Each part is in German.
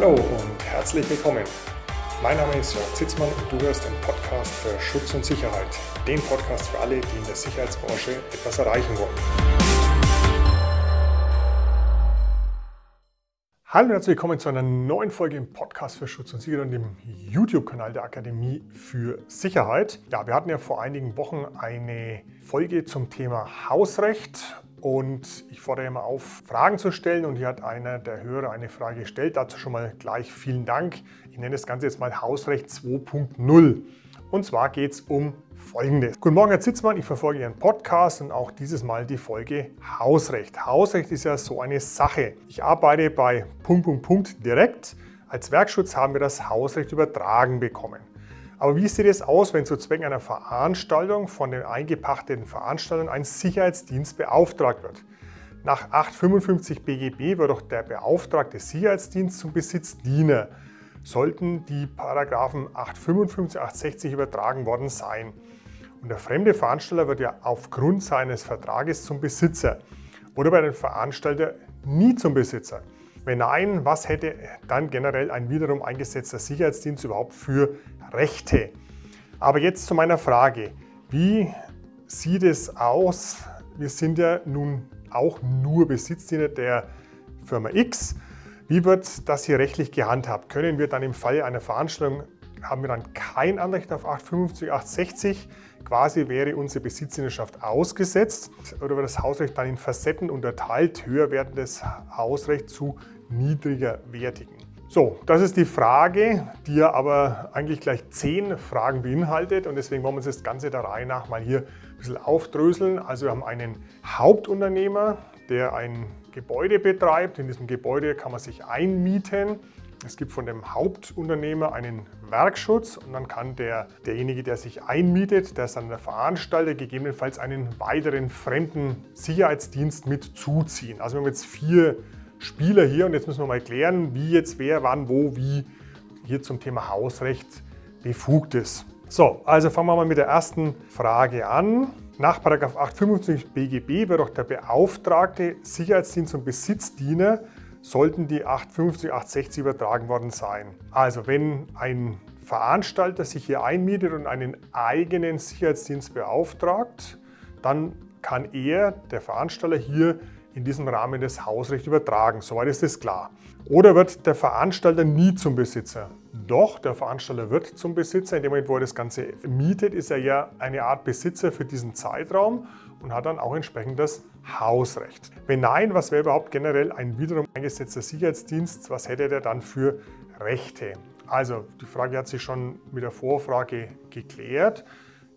Hallo und herzlich willkommen. Mein Name ist Jörg Zitzmann und du hörst den Podcast für Schutz und Sicherheit. Den Podcast für alle, die in der Sicherheitsbranche etwas erreichen wollen. Hallo und herzlich willkommen zu einer neuen Folge im Podcast für Schutz und Sicherheit und dem YouTube-Kanal der Akademie für Sicherheit. Ja, wir hatten ja vor einigen Wochen eine Folge zum Thema Hausrecht und ich fordere immer auf, Fragen zu stellen. Und hier hat einer der Hörer eine Frage gestellt. Dazu schon mal gleich vielen Dank. Ich nenne das Ganze jetzt mal Hausrecht 2.0. Und zwar geht es um Folgendes. Guten Morgen, Herr Zitzmann. Ich verfolge Ihren Podcast und auch dieses Mal die Folge Hausrecht. Hausrecht ist ja so eine Sache. Ich arbeite bei Punkt, Punkt, Punkt direkt. Als Werkschutz haben wir das Hausrecht übertragen bekommen. Aber wie sieht es aus, wenn zu Zwecken einer Veranstaltung von den eingepachteten Veranstaltern ein Sicherheitsdienst beauftragt wird? Nach 855 BGB wird doch der beauftragte Sicherheitsdienst zum Besitzdiener. Sollten die Paragraphen 855, 860 übertragen worden sein. Und der fremde Veranstalter wird ja aufgrund seines Vertrages zum Besitzer oder bei den Veranstalter nie zum Besitzer. Wenn nein, was hätte dann generell ein wiederum eingesetzter Sicherheitsdienst überhaupt für Rechte? Aber jetzt zu meiner Frage. Wie sieht es aus? Wir sind ja nun auch nur Besitzdiener der Firma X. Wie wird das hier rechtlich gehandhabt? Können wir dann im Falle einer Veranstaltung, haben wir dann kein Anrecht auf 850, 860? Quasi wäre unsere Besitzdienerschaft ausgesetzt oder wird das Hausrecht dann in Facetten unterteilt, höher werdendes Hausrecht zu niedriger wertigen. So, das ist die Frage, die ja aber eigentlich gleich zehn Fragen beinhaltet und deswegen wollen wir uns das Ganze der Reihe nach mal hier ein bisschen aufdröseln. Also wir haben einen Hauptunternehmer, der ein Gebäude betreibt. In diesem Gebäude kann man sich einmieten. Es gibt von dem Hauptunternehmer einen Werkschutz und dann kann der, derjenige, der sich einmietet, der ist dann der Veranstalter, gegebenenfalls einen weiteren fremden Sicherheitsdienst mit zuziehen. Also wir haben jetzt vier Spieler hier und jetzt müssen wir mal klären, wie jetzt wer, wann, wo, wie hier zum Thema Hausrecht befugt ist. So, also fangen wir mal mit der ersten Frage an. Nach 855 BGB wird auch der beauftragte Sicherheitsdienst und Besitzdiener sollten die 850, 860 übertragen worden sein. Also wenn ein Veranstalter sich hier einmietet und einen eigenen Sicherheitsdienst beauftragt, dann kann er, der Veranstalter, hier in diesem Rahmen das Hausrecht übertragen. Soweit ist das klar. Oder wird der Veranstalter nie zum Besitzer? Doch, der Veranstalter wird zum Besitzer. In dem Moment, wo er das Ganze mietet, ist er ja eine Art Besitzer für diesen Zeitraum und hat dann auch entsprechend das Hausrecht. Wenn nein, was wäre überhaupt generell ein wiederum eingesetzter Sicherheitsdienst? Was hätte der dann für Rechte? Also, die Frage hat sich schon mit der Vorfrage geklärt.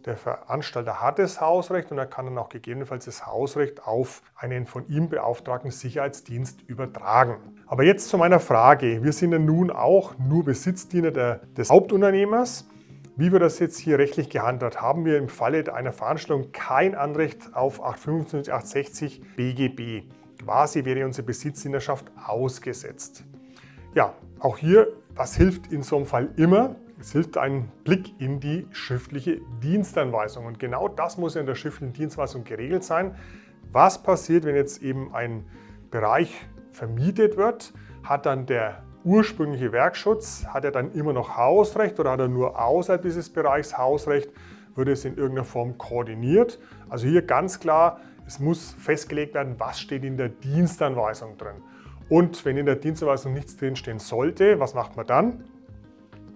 Der Veranstalter hat das Hausrecht und er kann dann auch gegebenenfalls das Hausrecht auf einen von ihm beauftragten Sicherheitsdienst übertragen. Aber jetzt zu meiner Frage. Wir sind ja nun auch nur Besitzdiener der, des Hauptunternehmers. Wie wir das jetzt hier rechtlich gehandhabt haben, wir im Falle einer Veranstaltung kein Anrecht auf 855, 860 BGB. Quasi wäre unsere Besitzdienerschaft ausgesetzt. Ja, auch hier, was hilft in so einem Fall immer? Es hilft ein Blick in die schriftliche Dienstanweisung. Und genau das muss in der schriftlichen Dienstanweisung geregelt sein. Was passiert, wenn jetzt eben ein Bereich vermietet wird? Hat dann der ursprüngliche Werkschutz, hat er dann immer noch Hausrecht oder hat er nur außerhalb dieses Bereichs Hausrecht? Wird es in irgendeiner Form koordiniert? Also hier ganz klar, es muss festgelegt werden, was steht in der Dienstanweisung drin. Und wenn in der Dienstanweisung nichts drinstehen sollte, was macht man dann?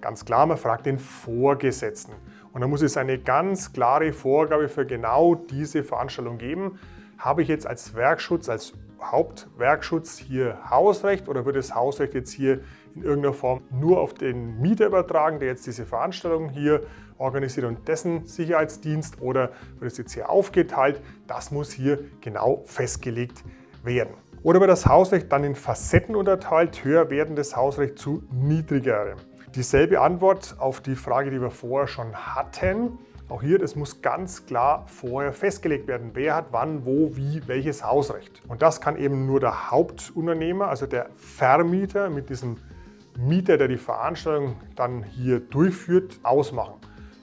Ganz klar, man fragt den Vorgesetzten. Und da muss es eine ganz klare Vorgabe für genau diese Veranstaltung geben. Habe ich jetzt als Werkschutz, als Hauptwerkschutz hier Hausrecht oder wird das Hausrecht jetzt hier in irgendeiner Form nur auf den Mieter übertragen, der jetzt diese Veranstaltung hier organisiert und dessen Sicherheitsdienst oder wird es jetzt hier aufgeteilt? Das muss hier genau festgelegt werden. Oder wird das Hausrecht dann in Facetten unterteilt, höher werdendes Hausrecht zu niedrigerem? Dieselbe Antwort auf die Frage, die wir vorher schon hatten. Auch hier, das muss ganz klar vorher festgelegt werden. Wer hat wann, wo, wie, welches Hausrecht. Und das kann eben nur der Hauptunternehmer, also der Vermieter mit diesem Mieter, der die Veranstaltung dann hier durchführt, ausmachen.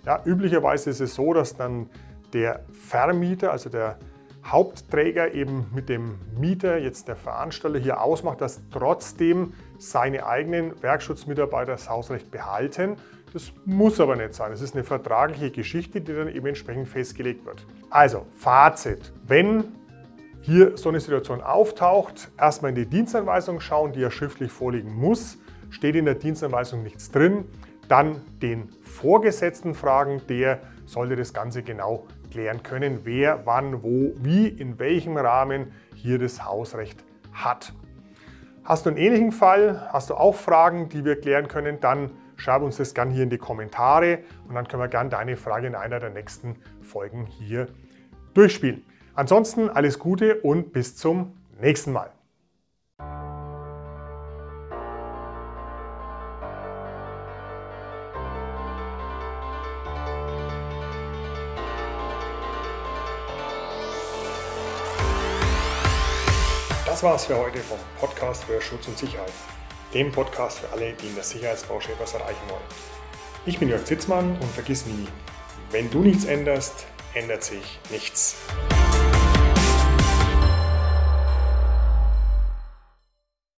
Ja, üblicherweise ist es so, dass dann der Vermieter, also der Hauptträger eben mit dem Mieter, jetzt der Veranstalter, hier ausmacht, dass trotzdem seine eigenen Werkschutzmitarbeiter das Hausrecht behalten. Das muss aber nicht sein. Es ist eine vertragliche Geschichte, die dann eben entsprechend festgelegt wird. Also, Fazit. Wenn hier so eine Situation auftaucht, erstmal in die Dienstanweisung schauen, die ja schriftlich vorliegen muss. Steht in der Dienstanweisung nichts drin, dann den Vorgesetzten fragen, der sollte das Ganze genau klären können, wer, wann, wo, wie, in welchem Rahmen hier das Hausrecht hat. Hast du einen ähnlichen Fall, hast du auch Fragen, die wir klären können, dann schreib uns das gerne hier in die Kommentare und dann können wir gerne deine Frage in einer der nächsten Folgen hier durchspielen. Ansonsten alles Gute und bis zum nächsten Mal. War's für heute vom Podcast für Schutz und Sicherheit. Dem Podcast für alle, die in der Sicherheitsbranche etwas erreichen wollen. Ich bin Jörg Zitzmann und vergiss nie, wenn du nichts änderst, ändert sich nichts.